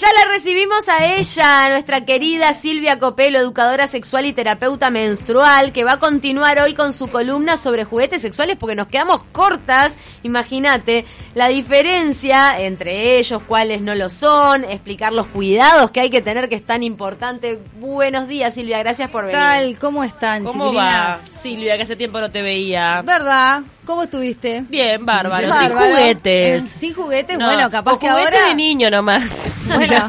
Ya la recibimos a ella, nuestra querida Silvia Copelo, educadora sexual y terapeuta menstrual, que va a continuar hoy con su columna sobre juguetes sexuales porque nos quedamos cortas. Imagínate la diferencia entre ellos, cuáles no lo son, explicar los cuidados que hay que tener que es tan importante. Buenos días, Silvia, gracias por venir. tal? ¿Cómo están, ¿Cómo va, Silvia, que hace tiempo no te veía? ¿Verdad? ¿Cómo estuviste? Bien, bárbaro, sin juguetes. Sin juguetes, No, bueno, capaz o que juguete ahora... de niño nomás. Bueno,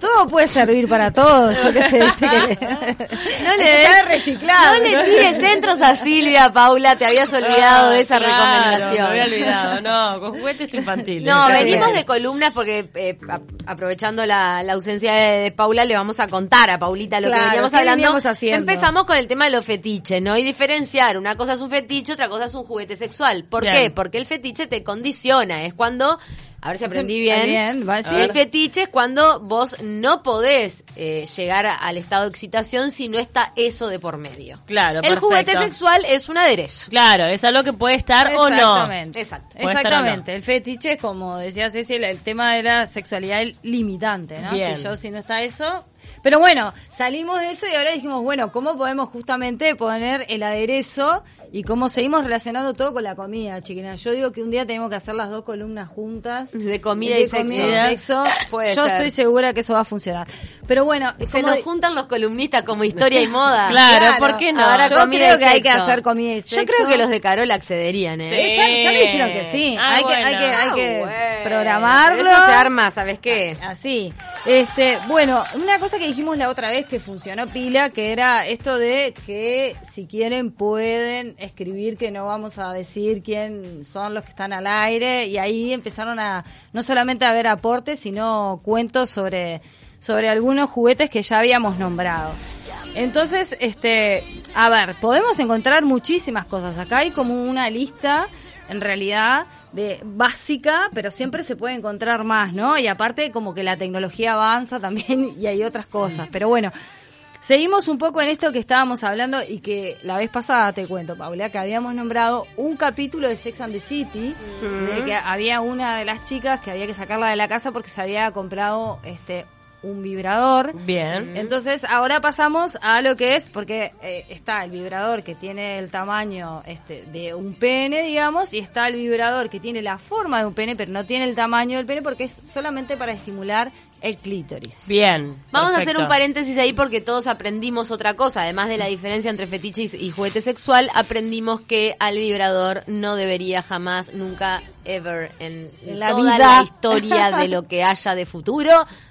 todo puede servir para todo, yo qué sé. que- No le, des- reciclado. no le tires centros a Silvia, Paula, te habías olvidado de esa Ah, Claro, recomendación. Me había olvidado, no, con juguetes infantiles. No, venimos bien. de columnas porque eh, aprovechando la, la ausencia de, de Paula le vamos a contar a Paulita lo Claro, que veníamos ¿qué hablando. veníamos haciendo? Empezamos con el tema de los fetiches, ¿no? Y diferenciar, una cosa es un fetiche, otra cosa es un juguete sexual. ¿Por Bien. qué? Porque el fetiche te condiciona, es cuando, a ver si aprendí bien. Bien, va, sí. El fetiche es cuando vos no podés eh, llegar al estado de excitación si no está eso de por medio. Claro, El perfecto. juguete sexual es un aderezo. Claro, es algo que puede estar o no. Exactamente. Exactamente. no. El fetiche es como decía Ceci, el, el tema de la sexualidad limitante, ¿no? Bien. Si yo, si no está eso. Pero bueno, salimos de eso y ahora dijimos, bueno, ¿cómo podemos justamente poner el aderezo y cómo seguimos relacionando todo con la comida, chiquina? Yo digo que un día tenemos que hacer las dos columnas juntas. De comida de y sexo. comida y sexo. Puede Yo ser. estoy segura que eso va a funcionar. Pero bueno, Se como nos de- juntan los columnistas como historia y moda. Claro, ¿por qué no? Ahora Yo comida creo y que hay que hacer comida y Yo sexo. creo que los de Carola accederían, ¿eh? Sí. Ya, ya me dijeron que sí. Ah, hay, que, hay que, hay Ah, que bueno. Programarlo. Pero Eso se arma, ¿sabes qué? Así. Este, bueno, una cosa que dijimos la otra vez que funcionó pila, que era esto de que si quieren pueden escribir que no vamos a decir quién son los que están al aire y ahí empezaron a no solamente a ver aportes, sino cuentos sobre sobre algunos juguetes que ya habíamos nombrado. Entonces, este, a ver, podemos encontrar muchísimas cosas. Acá hay como una lista, en realidad, de básica, pero siempre se puede encontrar más, ¿no? Y aparte, como que la tecnología avanza también y hay otras cosas. Pero bueno, seguimos un poco en esto que estábamos hablando y que la vez pasada te cuento, Paula, que habíamos nombrado un capítulo de Sex and the City, de que había una de las chicas que había que sacarla de la casa porque se había comprado este un vibrador. Bien. Entonces, ahora pasamos a lo que es, porque eh, está el vibrador que tiene el tamaño este, de un pene, digamos, y está el vibrador que tiene la forma de un pene, pero no tiene el tamaño del pene porque es solamente para estimular el clítoris. Bien. Vamos a hacer un paréntesis ahí porque todos aprendimos otra cosa. Además de la diferencia entre fetiche y, juguete sexual, aprendimos que al vibrador no debería jamás, nunca, ever, en, En la toda vida. la historia de lo que haya de futuro,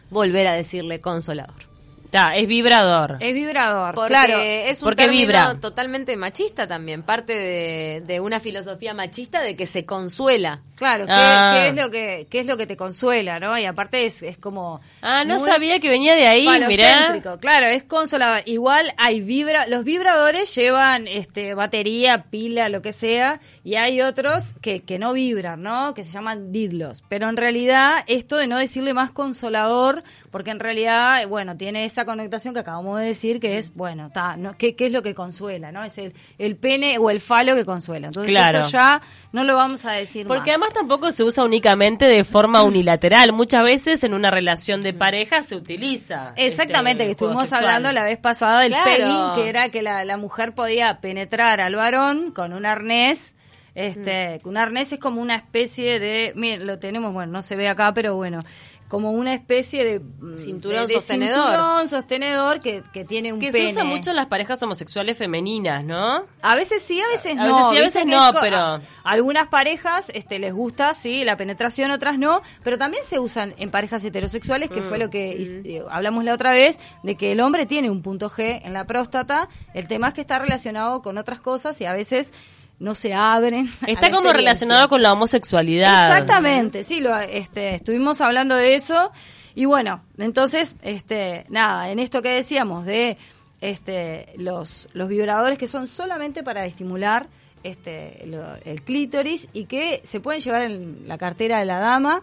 volver a decirle consolador. Ta, es vibrador. Es vibrador, Porque claro. es un porque término vibra. totalmente machista también, parte de, de una filosofía machista de que se consuela. Claro, ¿qué, Ah. qué es lo que qué es lo que te consuela, no? Y aparte es, es como Ah, no sabía que venía de ahí, mirá. Claro, es consolador. Igual hay vibra, los vibradores llevan este batería, pila, lo que sea, y hay otros que, que no vibran, ¿no? Que se llaman didlos. Pero en realidad esto de no decirle más consolador, porque en realidad, bueno, tiene esa connotación que acabamos de decir que es, bueno, ta, ¿no? ¿Qué, qué es lo que consuela, no? Es el, el pene o el falo que consuela. Entonces Claro. eso ya no lo vamos a decir Porque más. además tampoco se usa únicamente de forma unilateral. Muchas veces en una relación de pareja se utiliza. Exactamente, este, que el juego estuvimos sexual. hablando la vez pasada del Claro. pegging, que era que la, la mujer podía penetrar al varón con un arnés. Este, un arnés es como una especie de, miren, lo tenemos, bueno, no se ve acá, pero bueno, como una especie de mm, Cinturón de- de sostenedor. cinturón sostenedor que, que tiene un Que pene. se usa mucho en las parejas homosexuales femeninas, ¿no? A veces sí, a veces A no. veces sí, a veces no, pero- a- algunas parejas este, les gusta, sí, la penetración, otras no, pero también se usan en parejas heterosexuales, que Mm. fue lo que his- eh, hablamos la otra vez, de que el hombre tiene un punto G en la próstata, el tema es que está relacionado con otras cosas y a veces no se abren. Está como relacionado con la homosexualidad. Exactamente, sí, lo, este, estuvimos hablando de eso y bueno, entonces, este, nada, en esto que decíamos de este, los, los vibradores que son solamente para estimular este, lo- el clítoris y que se pueden llevar en la cartera de la dama.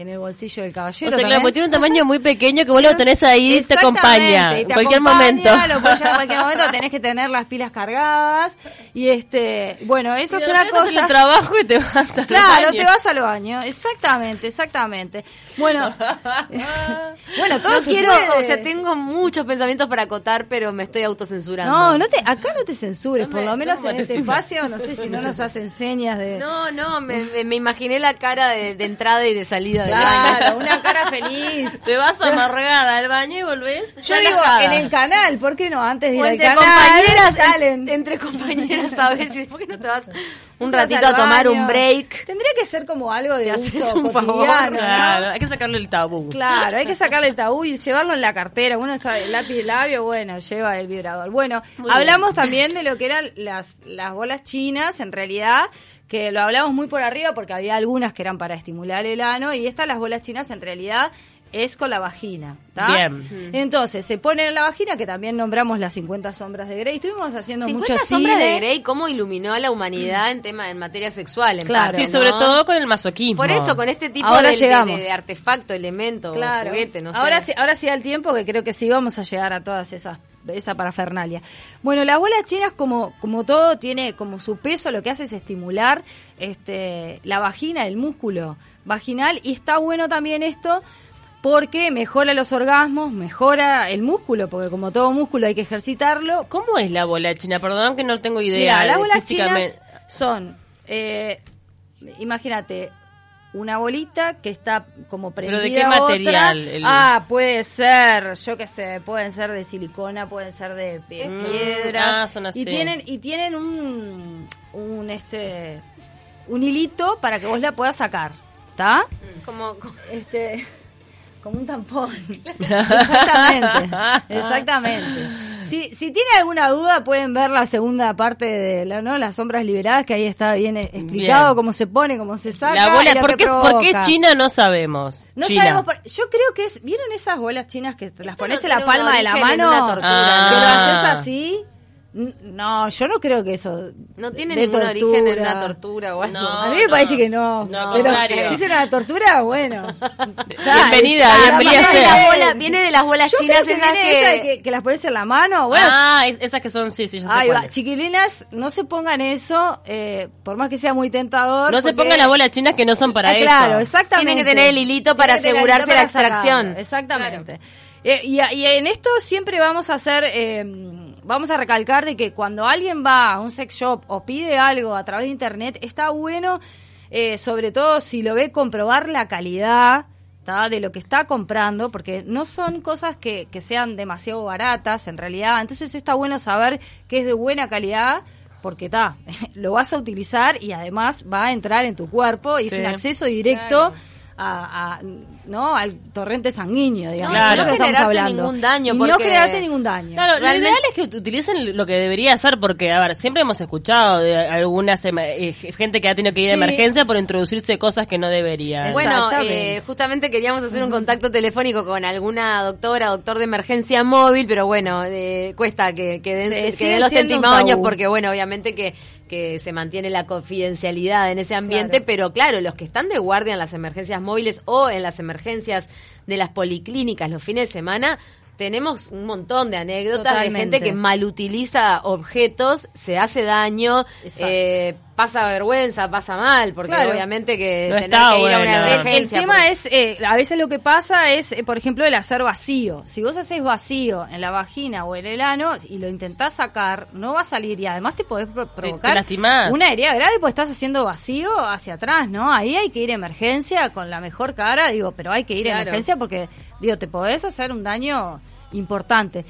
En el bolsillo del O caballero. sea, claro, porque tiene un tamaño muy pequeño que vos lo tenés ahí y te acompaña en te cualquier acompaña, momento. Lo puedes llevar en cualquier momento, tenés que tener las pilas cargadas. Y este, bueno, eso Y es de una cosa. el trabajo y te vas al Claro, baño. te vas al baño, exactamente, exactamente. Bueno, bueno, todo No quiero, puede. o sea, tengo muchos pensamientos para acotar, pero me estoy autocensurando. No, no te, acá no te censures, No por me- lo menos no me en este espacio, no sé si no nos hacen señas de... No, no, me, imaginé la cara de, de entrada y de salida del Claro, una cara feliz. Te vas amargada al baño y volvés. Yo digo, en el canal, ¿por qué no? Antes de ir O al entre canal, compañeras, salen. entre compañeras a veces, ¿por qué no te vas un vas ratito a tomar baño. un break? Tendría que ser como algo de Te haces un favor. Claro, hay que sacarle el tabú. Claro, hay que sacarle el tabú y llevarlo en la cartera. Uno sabe, el lápiz de labio, bueno, lleva el vibrador. Bueno, Muy hablamos también de lo que eran las, las bolas chinas, en realidad, que lo hablamos muy por arriba porque había algunas que eran para estimular el ano y estas, las bolas chinas, en realidad es con la vagina. ¿tá? Bien. Entonces, se ponen en la vagina, que también nombramos las 50 sombras de Grey. Estuvimos haciendo 50 mucho sombras cine. de Grey, cómo iluminó a la humanidad en tema en materia sexual. En Claro, parte, Sí, sobre ¿no? todo con el masoquismo. Por eso, con este tipo Ahora de, de- llegamos. de- de artefacto, elemento, Claro. juguete, no sé. ahora, sí, ahora sí da el tiempo que creo que sí vamos a llegar a todas esas esa parafernalia. Bueno, las bolas chinas como como todo tiene como su peso, lo que hace es estimular este la vagina, el músculo vaginal y está bueno también esto porque mejora los orgasmos, mejora el músculo, porque como todo músculo hay que ejercitarlo. ¿Cómo es la bola china? Perdón que no tengo idea. Mira, las bolas chinas son, eh, imagínate, una bolita que está como ¿Pero prendida de qué a otra. material? El- Ah, puede ser, yo qué sé, pueden ser de silicona, pueden ser de pie- Mm, piedra. ah, son así. Y tienen y tienen un un este un hilito para que vos la puedas sacar, ¿está? Como, como- Este como un tampón. Exactamente. Exactamente. Si, si tiene alguna duda, pueden ver la segunda parte de la, ¿no? las sombras liberadas, que ahí está bien eh, explicado Bien. cómo se pone, cómo se saca. La bola, y lo ¿por que qué, ¿por qué provoca. es China? No sabemos. No China. sabemos. por- yo creo que es. ¿Vieron esas bolas chinas que te las pones no en la palma de la mano? una tortura, Ah. Que lo Ah. haces así. N- No, yo no creo que eso. no tiene de ningún origen en una tortura o algo. No. A mí me parece que no. No, pero contrario. si es una tortura, bueno. Bienvenida, Ah, bienvenida viene, de sea. las bolas, viene de las bolas Yo chinas creo que esas que... esa de que, que las pones en la mano. Bueno, ah, es- esas que son, sí, sí, yo sé Ahí va, chiquilinas, no se pongan eso, eh, por más que sea muy tentador. No se pongan las bolas chinas que no son para Ah, eso. Claro, exactamente. Tienen que tener el hilito para Tienen asegurarse hilito la extracción. sacarlo, Exactamente. Eh, y, a- y en esto siempre vamos a hacer, eh, vamos a recalcar de que cuando alguien va a un sex shop o pide algo a través de internet, está bueno, eh, sobre todo si lo ve, comprobar la calidad ¿tá? de lo que está comprando, porque no son cosas que, que sean demasiado baratas en realidad. Entonces está bueno saber que es de buena calidad. Porque está, lo vas a utilizar y además va a entrar en tu cuerpo y Sí. es un acceso directo a, a, ¿no? al torrente sanguíneo, digamos. No, de no generarte ningún daño, Y no generarte ningún daño. Claro, lo Realmente- ideal es que ut- utilicen lo que debería hacer, porque, a ver, siempre hemos escuchado de algunas ema- eh, gente que ha tenido que ir de Sí. emergencia por introducirse cosas que no deberían. Bueno, eh, justamente queríamos hacer un contacto telefónico con alguna doctora, doctor de emergencia móvil, pero bueno, eh, cuesta que, que den, Sí, que den los testimonios porque bueno, obviamente que, que se mantiene la confidencialidad en ese ambiente, Claro. pero claro, los que están de guardia en las emergencias móviles o en las emergencias de las policlínicas los fines de semana, tenemos un montón de anécdotas de gente que mal utiliza objetos, se hace daño, eh, pasa vergüenza, pasa mal, porque Claro. obviamente que No tener está que ir a una. El- emergencia. El, tema es, eh, a veces lo que pasa es, eh, por ejemplo, el hacer vacío. Si vos haces vacío en la vagina o en el ano y lo intentás sacar, no va a salir y además te podés pro- provocar una herida grave porque estás haciendo vacío hacia atrás, ¿no? Ahí hay que ir a emergencia con la mejor cara, digo, pero hay que ir a emergencia porque, digo, te podés hacer un daño importante.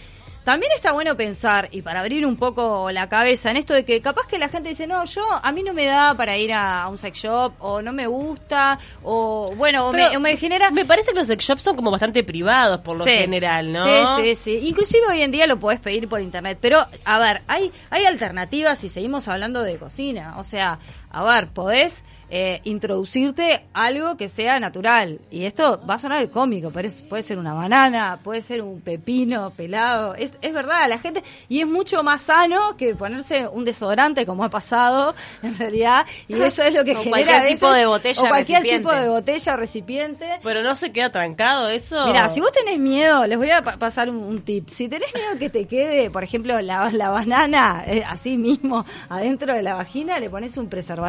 También está bueno pensar, y para abrir un poco la cabeza, en esto de que capaz que la gente dice, no, yo, a mí no me da para ir a, a un sex shop, o no me gusta, o bueno, o me, me genera... Me parece que los sex shops son como bastante privados por lo Sí. general, ¿no? Sí, sí, sí. Inclusive hoy en día lo podés pedir por internet. Pero, a ver, hay, hay alternativas si seguimos hablando de cocina. O sea, a ver, podés eh, introducirte algo que sea natural. Y esto va a sonar cómico, pero es- puede ser una banana, puede ser un pepino pelado. Es, es verdad, la gente. Y es mucho más sano que ponerse un desodorante, como ha pasado, en realidad. Y eso es lo que O genera. cualquier veces- tipo de botella O cualquier recipiente. tipo de botella o recipiente. Pero no se queda trancado eso. Mira, si vos tenés miedo, les voy a pa- pasar un, un tip. Si tenés miedo que te quede, por ejemplo, la, la banana eh, así mismo adentro de la vagina, le pones un preservativo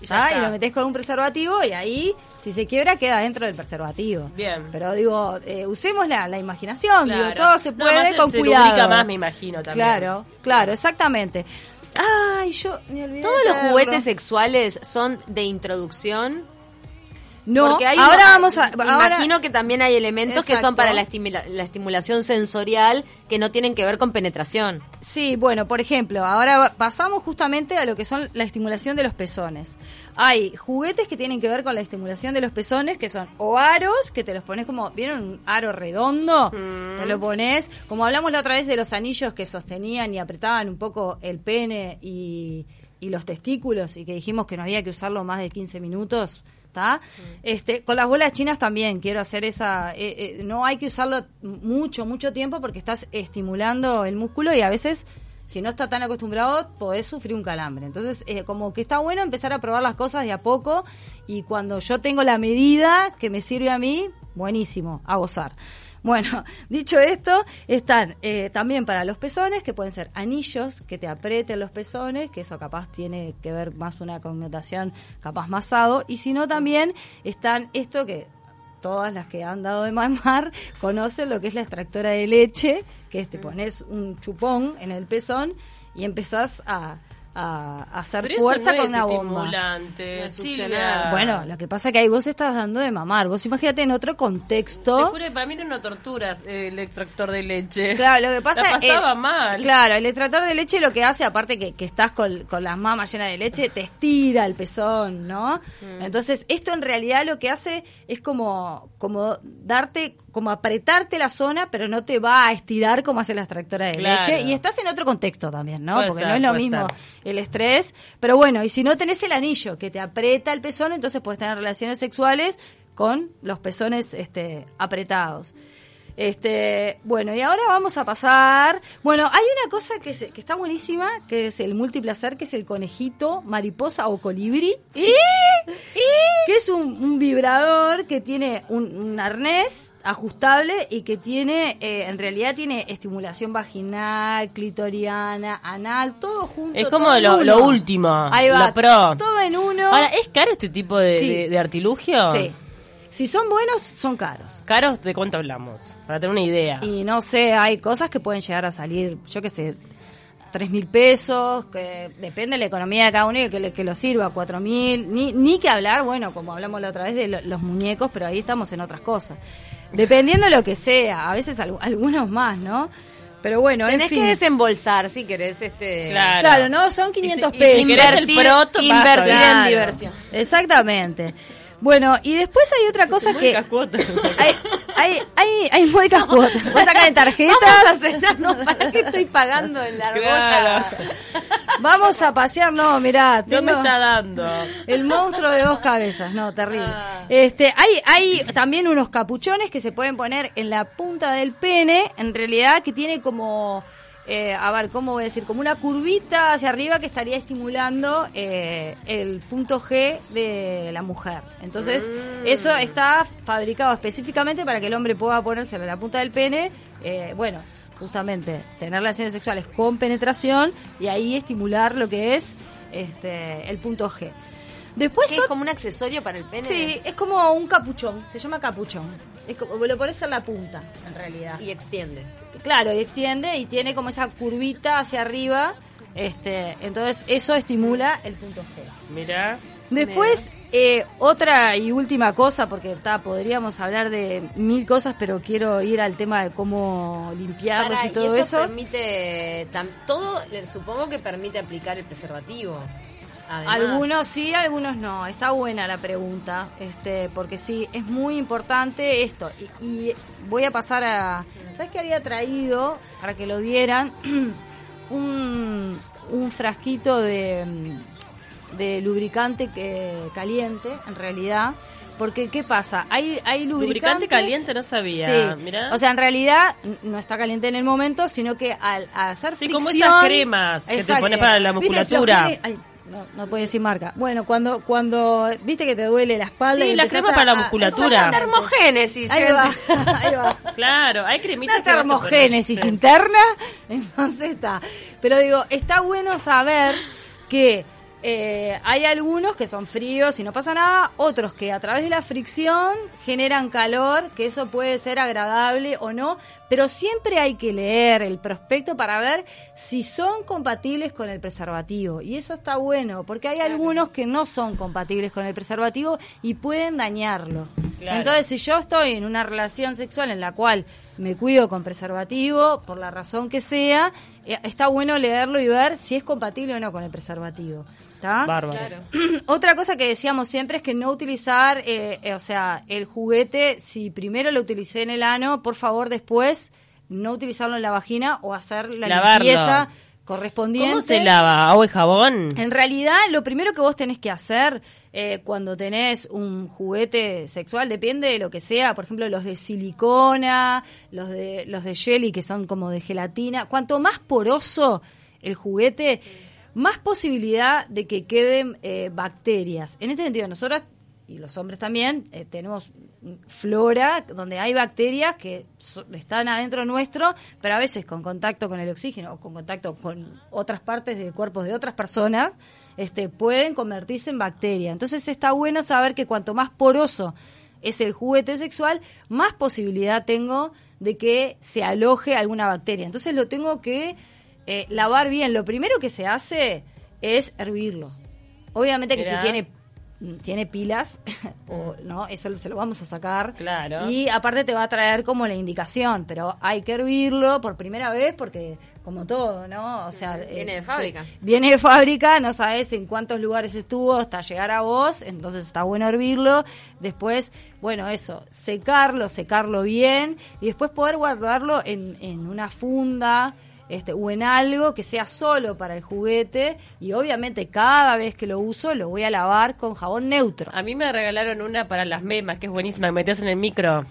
Y ya está. y lo metés con un preservativo y ahí, si se quiebra, queda dentro del preservativo. Bien. Pero digo, eh, usemos la, la imaginación, digo, todo se No, puede además con se cuidado. más, me imagino, también. Claro, claro, exactamente. Ay, yo me olvidé Todos los juguetes sexuales son de introducción. No, Porque hay ahora vamos a... Ahora- imagino que también hay elementos que son para la, estimula- la estimulación sensorial que no tienen que ver con penetración. Sí, bueno, por ejemplo, ahora pasamos justamente a lo que son la estimulación de los pezones. Hay juguetes que tienen que ver con la estimulación de los pezones, que son o aros, que te los pones como, ¿vieron un aro redondo? Mm. Te lo pones, como hablamos la otra vez de los anillos que sostenían y apretaban un poco el pene y, y los testículos, y que dijimos que no había que usarlo más de 15 minutos. Este, con las bolas chinas también quiero hacer esa, eh, eh, no hay que usarlo mucho, mucho tiempo porque estás estimulando el músculo y a veces si no está tan acostumbrado podés sufrir un calambre. Entonces, eh, como que está bueno empezar a probar las cosas de a poco y cuando yo tengo la medida que me sirve a mí, buenísimo, a gozar. Bueno, dicho esto, están eh, también para los pezones, que pueden ser anillos que te aprieten los pezones, que eso capaz tiene que ver más una connotación capaz masado, y si no también están esto que todas las que han dado de mamar conocen lo que es la extractora de leche, que es te pones un chupón en el pezón y empezás a, a hacer Pero eso fuerza no con es una bomba. No succionar. Bueno, lo que pasa es que ahí vos estás dando de mamar. Vos imagínate en otro Te contexto. juro que para mí era una tortura eh, el extractor de leche. Claro, lo que pasa La pasaba es- mal. Claro, el extractor de leche lo que hace, aparte que, que estás con, con las mamas llenas de leche, te estira el pezón, ¿no? Mm. Entonces, esto en realidad lo que hace es como, como darte, como apretarte la zona, pero no te va a estirar como hace la extractora de Claro. leche. Y estás en otro contexto también, ¿no? Puede Porque ser, no es lo mismo ser. El estrés. Pero bueno, y si no tenés el anillo que te aprieta el pezón, entonces puedes tener relaciones sexuales con los pezones este, apretados. Este, bueno, y ahora vamos a pasar. Bueno, hay una cosa que, se- que está buenísima, que es el multiplacer, que es el conejito, mariposa o colibrí. Que es un, un vibrador que tiene un, un arnés ajustable y que tiene, eh, en realidad tiene estimulación vaginal, clitoriana, anal, todo junto. Es como lo, último, Ahí va, lo pro. todo en uno. Ahora, ¿es caro este tipo de, Sí. de- de artilugio? Sí. Si son buenos, son caros. ¿Caros de cuánto hablamos? Para tener una idea. Y no sé, hay cosas que pueden llegar a salir, yo qué sé, tres mil pesos, que depende de la economía de cada uno y que, le- que lo sirva, cuatro mil, ni, ni que hablar, bueno, como hablamos la otra vez de lo- los muñecos, pero ahí estamos en otras cosas. Dependiendo de lo que sea, a veces al- algunos más, ¿no? Pero bueno, Tenés en fin. que desembolsar si querés este Claro. Claro, no, son 500 Y si- y pesos. si querés el Invertir- proto, invertir en diversión. Exactamente. Bueno, y después hay otra cosa que... Cuotas. Hay, hay, hay, hay módicas cuotas. Vos sacás en tarjetas. Vamos a ¿para qué estoy pagando en la Claro. Vamos a pasear, no, mirá, No me tengo está dando. el monstruo de dos cabezas, no, terrible. Ah. Este, hay, hay también unos capuchones que se pueden poner en la punta del pene, en realidad que tiene como, eh, a ver, ¿cómo voy a decir? Como una curvita hacia arriba que estaría estimulando eh, el punto G de la mujer. Entonces, Mm. eso está fabricado específicamente para que el hombre pueda ponérselo en la punta del pene, eh, bueno, justamente tener relaciones sexuales con penetración y ahí estimular lo que es este el punto G. Después ¿Qué, ot- es como un accesorio para el pene? Sí, es como un capuchón, se llama capuchón. Es como, lo pones en la punta, en realidad. Y extiende. Claro, y extiende y tiene como esa curvita hacia arriba. Este, entonces eso estimula el punto G. Mirá. Después, eh, otra y última cosa, porque ta, podríamos hablar de mil cosas, pero quiero ir al tema de cómo limpiarlos y todo y eso. permite, tam- todo, le- supongo que permite aplicar el preservativo. Además. Algunos sí, algunos no. Está buena la pregunta, este, porque sí, es muy importante esto. Y, y voy a pasar a... ¿Sabes qué había traído, para que lo vieran, un, un frasquito de... de lubricante que, caliente, en realidad. Porque, ¿qué pasa? Hay, hay Lubricante caliente no sabía. Sí. Mirá. O sea, en realidad no está caliente en el momento, sino que al, al hacer Sí, fricción... como esas cremas que te pones para la ¿Viste el musculatura? Flogene? No, no puedo decir marca. Bueno, cuando, cuando viste que te duele la espalda... Sí, y la crema a- para la musculatura. La termogénesis. Ahí gente. va, ahí va. Claro, hay cremitas Una termogénesis interna, entonces está. Pero digo, está bueno saber que eh, hay algunos que son fríos y no pasa nada, otros que a través de la fricción generan calor, que eso puede ser agradable o no, pero siempre hay que leer el prospecto para ver si son compatibles con el preservativo. Y eso está bueno, porque hay algunos que no son compatibles con el preservativo y pueden dañarlo. Claro. Entonces, si yo estoy en una relación sexual en la cual me cuido con preservativo, por la razón que sea, eh, está bueno leerlo y ver si es compatible o no con el preservativo. ¿Está? Bárbaro. Claro. Otra cosa que decíamos siempre es que no utilizar, eh, eh, o sea, el juguete, si primero lo utilicé en el ano, por favor después no utilizarlo en la vagina o hacer la Lavarlo. limpieza correspondiente. ¿Cómo se lava? ¿Agua y jabón? En realidad, lo primero que vos tenés que hacer eh, cuando tenés un juguete sexual, depende de lo que sea, por ejemplo, los de silicona, los de, los de jelly, que son como de gelatina, cuanto más poroso el juguete, más posibilidad de que queden eh, bacterias. En este sentido, nosotras y los hombres también eh, tenemos flora donde hay bacterias que están adentro nuestro, pero a veces con contacto con el oxígeno o con contacto con otras partes del cuerpo de otras personas, este, pueden convertirse en bacterias. Entonces está bueno saber que cuanto más poroso es el juguete sexual, más posibilidad tengo de que se aloje alguna bacteria. Entonces lo tengo que eh, lavar bien. Lo primero que se hace es hervirlo. Obviamente que Mirá. si tiene tiene pilas o no eso se lo vamos a sacar Claro. y aparte te va a traer como la indicación pero hay que hervirlo por primera vez porque como todo no o sea Viene eh, de fábrica. viene de fábrica no sabes en cuántos lugares estuvo hasta llegar a vos entonces está bueno hervirlo después bueno eso secarlo secarlo bien y después poder guardarlo en, en una funda este, o en algo que sea solo para el juguete y obviamente cada vez que lo uso lo voy a lavar con jabón neutro. A mí me regalaron una para las memas, que es buenísima, que metías en el micro.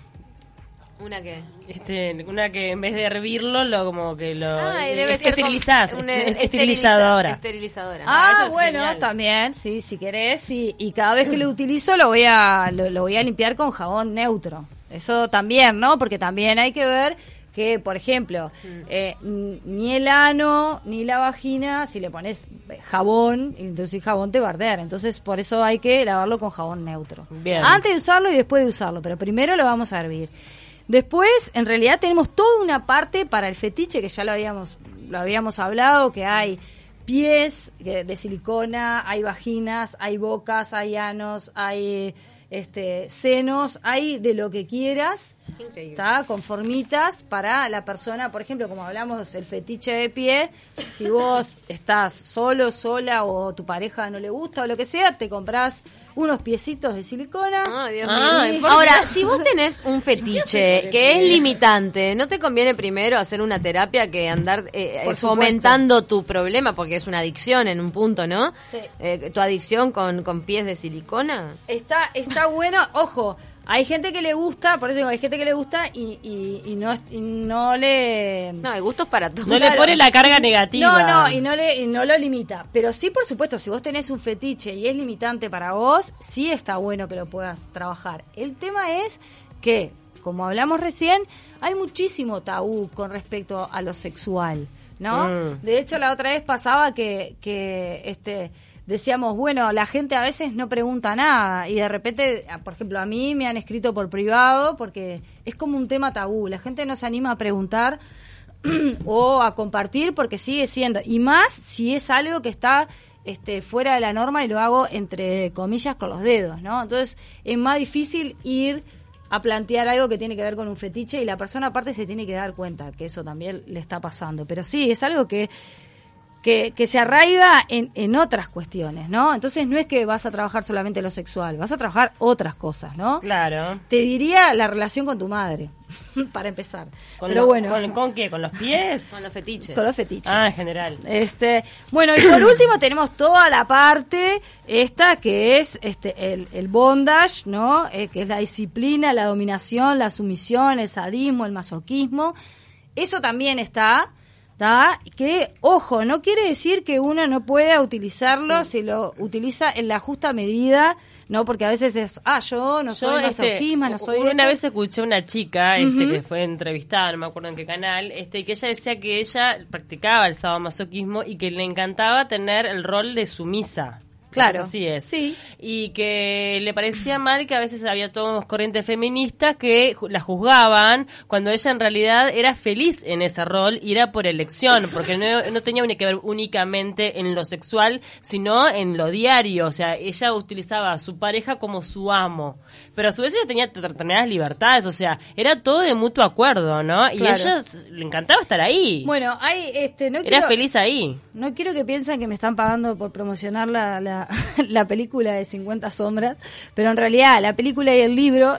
¿Una qué? Este, una que en vez de hervirlo, lo como que lo Ah, y debe ser esterilizás, esteriliza- esterilizadora. Esterilizadora. Ah, Ah, es bueno, genial. también, sí, si querés, y, y cada vez que lo utilizo lo voy a lo, lo voy a limpiar con jabón neutro. Eso también, ¿no? Porque también hay que ver que, por ejemplo, eh, n- ni el ano ni la vagina, si le pones jabón, introducir jabón te va a arder. Entonces, por eso hay que lavarlo con jabón neutro. Bien. Antes de usarlo y después de usarlo, pero primero lo vamos a hervir. Después, en realidad, tenemos toda una parte para el fetiche que ya lo habíamos, lo habíamos hablado, que hay pies de silicona, hay vaginas, hay bocas, hay anos, hay este senos, hay de lo que quieras. ¿Está? Con formitas para la persona, por ejemplo, como hablamos, el fetiche de pie, si vos estás solo, sola o tu pareja no le gusta o lo que sea, te compras unos piecitos de silicona. Ah, Dios Ay, mío. ¿por Ahora, si vos tenés un fetiche que es limitante, ¿no te conviene primero hacer una terapia que andar eh, eh, fomentando tu problema? Porque es una adicción en un punto, ¿no? Sí. Eh, tu adicción con, con pies de silicona. Está, está bueno, ojo, hay gente que le gusta, por eso digo, hay gente que le gusta y, y, y no, y no le... No, hay gustos para todo. No le pone la carga negativa. No, no, y no, le, y no lo limita. Pero sí, por supuesto, si vos tenés un fetiche y es limitante para vos, sí está bueno que lo puedas trabajar. El tema es que, como hablamos recién, hay muchísimo tabú con respecto a lo sexual, ¿no? Mm. De hecho, la otra vez pasaba que, que este decíamos, bueno, la gente a veces no pregunta nada y de repente, por ejemplo, a mí me han escrito por privado porque es como un tema tabú, la gente no se anima a preguntar o a compartir porque sigue siendo y más si es algo que está este fuera de la norma y lo hago entre comillas con los dedos, ¿no? Entonces es más difícil ir a plantear algo que tiene que ver con un fetiche y la persona aparte se tiene que dar cuenta que eso también le está pasando. Pero sí, es algo que que, que se arraiga en, en otras cuestiones, ¿no? Entonces no es que vas a trabajar solamente lo sexual, vas a trabajar otras cosas, ¿no? Claro. Te diría la relación con tu madre, para empezar. ¿Con Pero lo- bueno, ¿con, con qué? ¿Con los pies? Con los fetiches. con los fetiches. Ah, en general. Este, bueno, y por último tenemos toda la parte esta que es este el, el bondage, ¿no? Eh, que es la disciplina, la dominación, la sumisión, el sadismo, el masoquismo. Eso también está, ¿está? Que, ojo, no quiere decir que uno no pueda utilizarlo si lo utiliza en la justa medida, ¿no? Porque a veces es, ah, yo no soy este, masoquisma, no soy... una esto. vez escuché una chica este, que fue entrevistada, no me acuerdo en qué canal, este, que ella decía que ella practicaba el sadomasoquismo y que le encantaba tener el rol de sumisa. Claro. Así es. Sí. Y que le parecía mal que a veces había todos corrientes feministas que la juzgaban cuando ella en realidad era feliz en ese rol y era por elección, porque no, no tenía que ver únicamente en lo sexual, sino en lo diario. O sea, ella utilizaba a su pareja como su amo. Pero a su vez ella tenía determinadas libertades, o sea, era todo de mutuo acuerdo, ¿no? Y Claro. a ella le encantaba estar ahí. Bueno, hay, este, no era quiero- feliz ahí. No quiero que piensen que me están pagando por promocionar la, la, la película de 50 sombras, pero en realidad la película y el libro,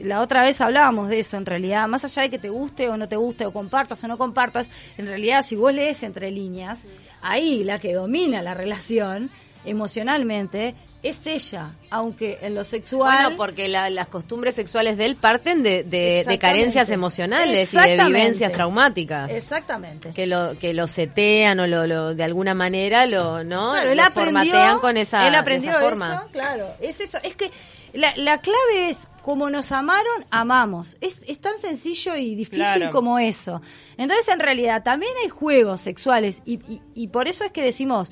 la otra vez hablábamos de eso, en realidad, más allá de que te guste o no te guste, o compartas o no compartas, en realidad si vos lees entre líneas, ahí la que domina la relación emocionalmente es ella, aunque en lo sexual... Bueno, porque la- las costumbres sexuales de él parten de, de- carencias emocionales y de vivencias traumáticas. Exactamente. Que lo, que lo setean o lo, lo- de alguna manera lo, ¿no? Claro, él lo aprendió, formatean con esa, él de aprendió esa forma. eso, claro, es eso, es que la, la clave es como nos amaron, amamos. Es, es tan sencillo y difícil Claro. como eso. Entonces, en realidad, también hay juegos sexuales y, y, y por eso es que decimos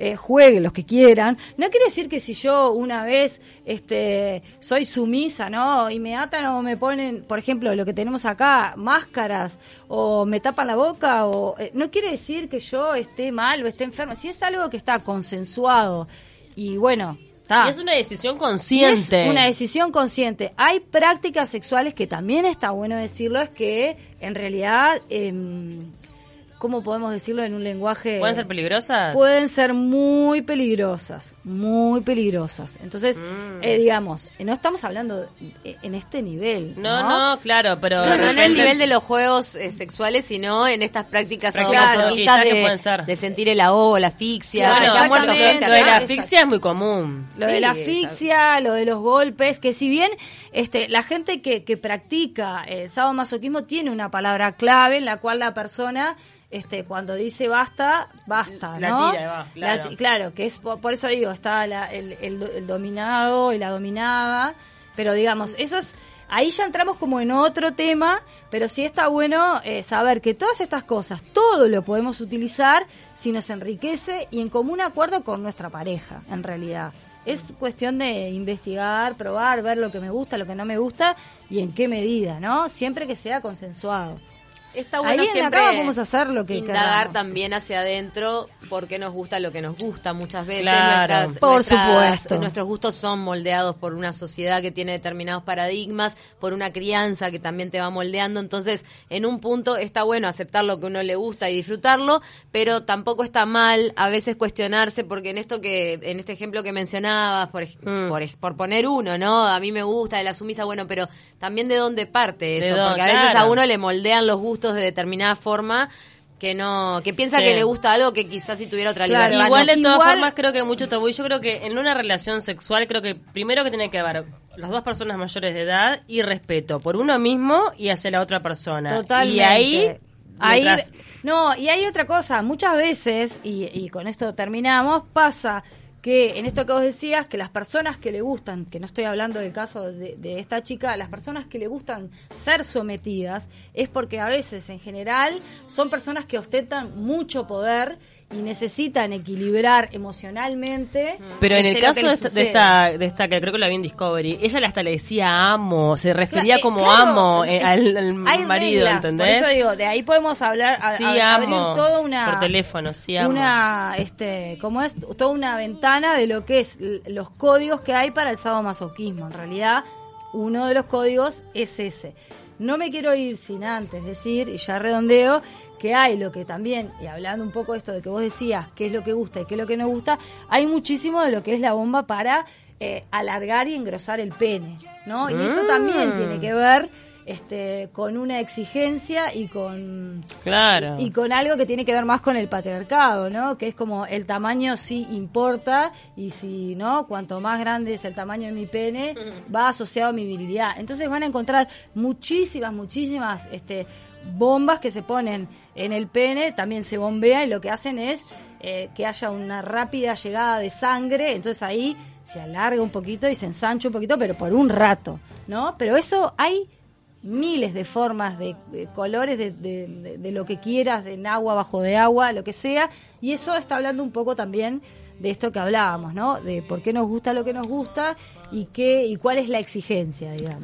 eh, jueguen los que quieran. No quiere decir que si yo una vez este soy sumisa, ¿no? Y me atan o me ponen, por ejemplo, lo que tenemos acá, máscaras o me tapan la boca o eh, no quiere decir que yo esté mal o esté enferma. Si es algo que está consensuado y bueno, está. Y es una decisión consciente. es una decisión consciente. Hay prácticas sexuales que también está bueno decirlo, es que en realidad, em, ¿cómo podemos decirlo en un lenguaje? ¿Pueden ser peligrosas? Pueden ser muy peligrosas, muy peligrosas. Entonces, Mm. eh, digamos, eh, no estamos hablando eh, en este nivel. No, No, no, claro, pero... No, no en el nivel de los juegos eh, sexuales, sino en estas prácticas sadomasoquistas ser. de, de sentir el ahogo, la asfixia, Claro, que se ha muerto lo de la asfixia es muy común. Lo de la exacto. asfixia, lo de los golpes, que si bien este, la gente que, que practica eh, sadomasoquismo tiene una palabra clave en la cual la persona este, cuando dice basta, basta, La ¿no? tira va, La claro. que es por, por eso digo, está la- el, el- el dominado y la dominada, pero digamos, eso es, ahí ya entramos como en otro tema, pero sí está bueno eh, saber que todas estas cosas, todo lo podemos utilizar si nos enriquece y en común acuerdo con nuestra pareja, en realidad. Es cuestión de investigar, probar, ver lo que me gusta, lo que no me gusta y en qué medida, ¿no? Siempre que sea consensuado. Está bueno Ahí en la siempre cama podemos hacer lo que indagar queramos. también hacia adentro porque nos gusta lo que nos gusta muchas veces. Claro. Nuestras, Por nuestras- supuesto. Nuestros gustos son moldeados por una sociedad que tiene determinados paradigmas, por una crianza que también te va moldeando. Entonces, en un punto está bueno aceptar lo que a uno le gusta y disfrutarlo, pero tampoco está mal a veces cuestionarse porque en esto que, en este ejemplo que mencionabas, por, Mm. por, poner uno, ¿no? A mí me gusta de la sumisa, bueno, pero también de dónde parte eso, porque a veces a uno le moldean los gustos de determinada forma que no que piensa Sí. que le gusta algo que quizás si tuviera otra Claro, libertad Igual no. de todas Igual- formas creo que hay mucho tabú y yo creo que en una relación sexual creo que primero que tiene que haber las dos personas mayores de edad y respeto por uno mismo y hacia la otra persona. Totalmente. Y ahí, Ahí, mientras- no, y hay otra cosa, muchas veces, y, y con esto terminamos, pasa que en esto que vos decías, que las personas que le gustan, que no estoy hablando del caso de, de esta chica, las personas que le gustan ser sometidas, es porque a veces, en general, son personas que ostentan mucho poder y necesitan equilibrar emocionalmente. Pero en este, el caso de esta, de esta, de esta que creo que la vi en Discovery, ella hasta le decía amo, se refería eh, como claro, amo eh, eh, al, marido, reglas, ¿entendés? Por eso digo, de ahí podemos hablar, a- Sí, a- abrir toda una Por teléfono, sí, amo. una este, ¿cómo es? Toda una ventana de lo que es los códigos que hay para el sadomasoquismo. En realidad, uno de los códigos es ese. No me quiero ir sin antes decir, y ya redondeo, que hay lo que también, y hablando un poco de esto de que vos decías, qué es lo que gusta y qué es lo que no gusta, hay muchísimo de lo que es la bomba para eh, alargar y engrosar el pene, ¿no? Y eso también tiene que ver este, con una exigencia y con Claro. y con algo que tiene que ver más con el patriarcado, ¿no? Que es como el tamaño sí importa y si, ¿no? Cuanto más grande es el tamaño de mi pene, va asociado a mi virilidad. Entonces van a encontrar muchísimas, muchísimas este, bombas que se ponen en el pene, también se bombea y lo que hacen es eh, que haya una rápida llegada de sangre, entonces ahí se alarga un poquito y se ensancha un poquito, pero por un rato, ¿no? Pero eso hay miles de formas, de, colores, de, de- de- de lo que quieras, en agua, bajo de agua, lo que sea. Y eso está hablando un poco también de esto que hablábamos, ¿no? De por qué nos gusta lo que nos gusta y qué y cuál es la exigencia, digamos.